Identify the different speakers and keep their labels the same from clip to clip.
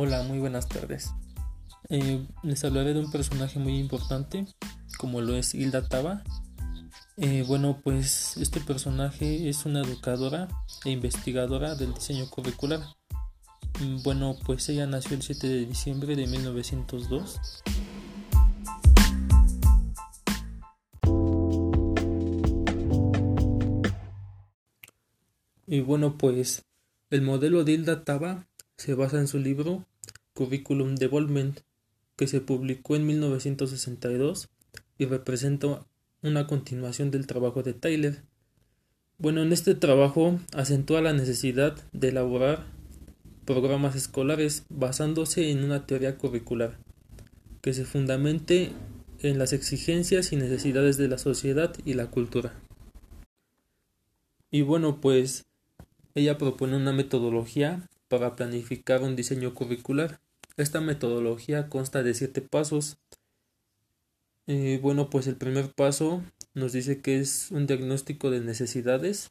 Speaker 1: Hola, muy buenas tardes. Eh, les hablaré de un personaje muy importante, como lo es Hilda Taba. Eh, bueno, pues este personaje es una educadora e investigadora del diseño curricular. Mm, bueno, pues ella nació el 7 de diciembre de 1902. Y bueno, pues el modelo de Hilda Taba se basa en su libro Curriculum Development, que se publicó en 1962 y representa una continuación del trabajo de Tyler. Bueno, en este trabajo acentúa la necesidad de elaborar programas escolares basándose en una teoría curricular que se fundamente en las exigencias y necesidades de la sociedad y la cultura. Y bueno, pues ella propone una metodología para planificar un diseño curricular. Esta metodología consta de siete pasos. Eh, bueno, pues el primer paso nos dice que es un diagnóstico de necesidades.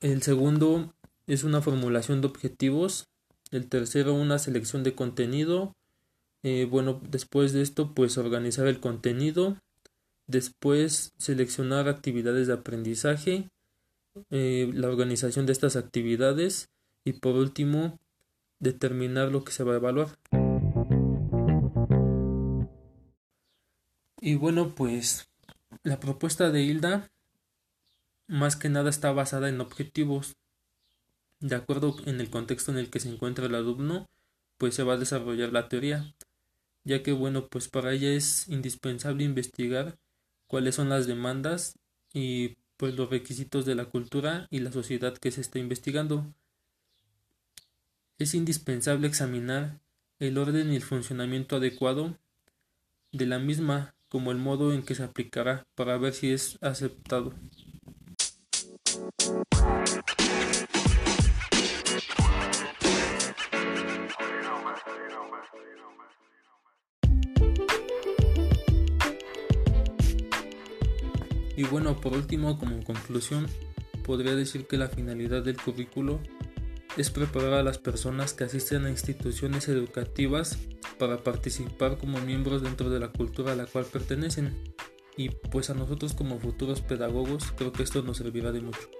Speaker 1: El segundo es una formulación de objetivos. El tercero, una selección de contenido. Eh, bueno, después de esto, pues organizar el contenido. Después, seleccionar actividades de aprendizaje. Eh, la organización de estas actividades y por último determinar lo que se va a evaluar. Y bueno, pues la propuesta de Hilda más que nada está basada en objetivos. De acuerdo en el contexto en el que se encuentra el alumno, pues se va a desarrollar la teoría, ya que bueno, pues para ella es indispensable investigar cuáles son las demandas y pues los requisitos de la cultura y la sociedad que se está investigando es indispensable examinar el orden y el funcionamiento adecuado de la misma como el modo en que se aplicará para ver si es aceptado. Y bueno, por último, como conclusión, podría decir que la finalidad del currículo es preparar a las personas que asisten a instituciones educativas para participar como miembros dentro de la cultura a la cual pertenecen. Y pues a nosotros como futuros pedagogos creo que esto nos servirá de mucho.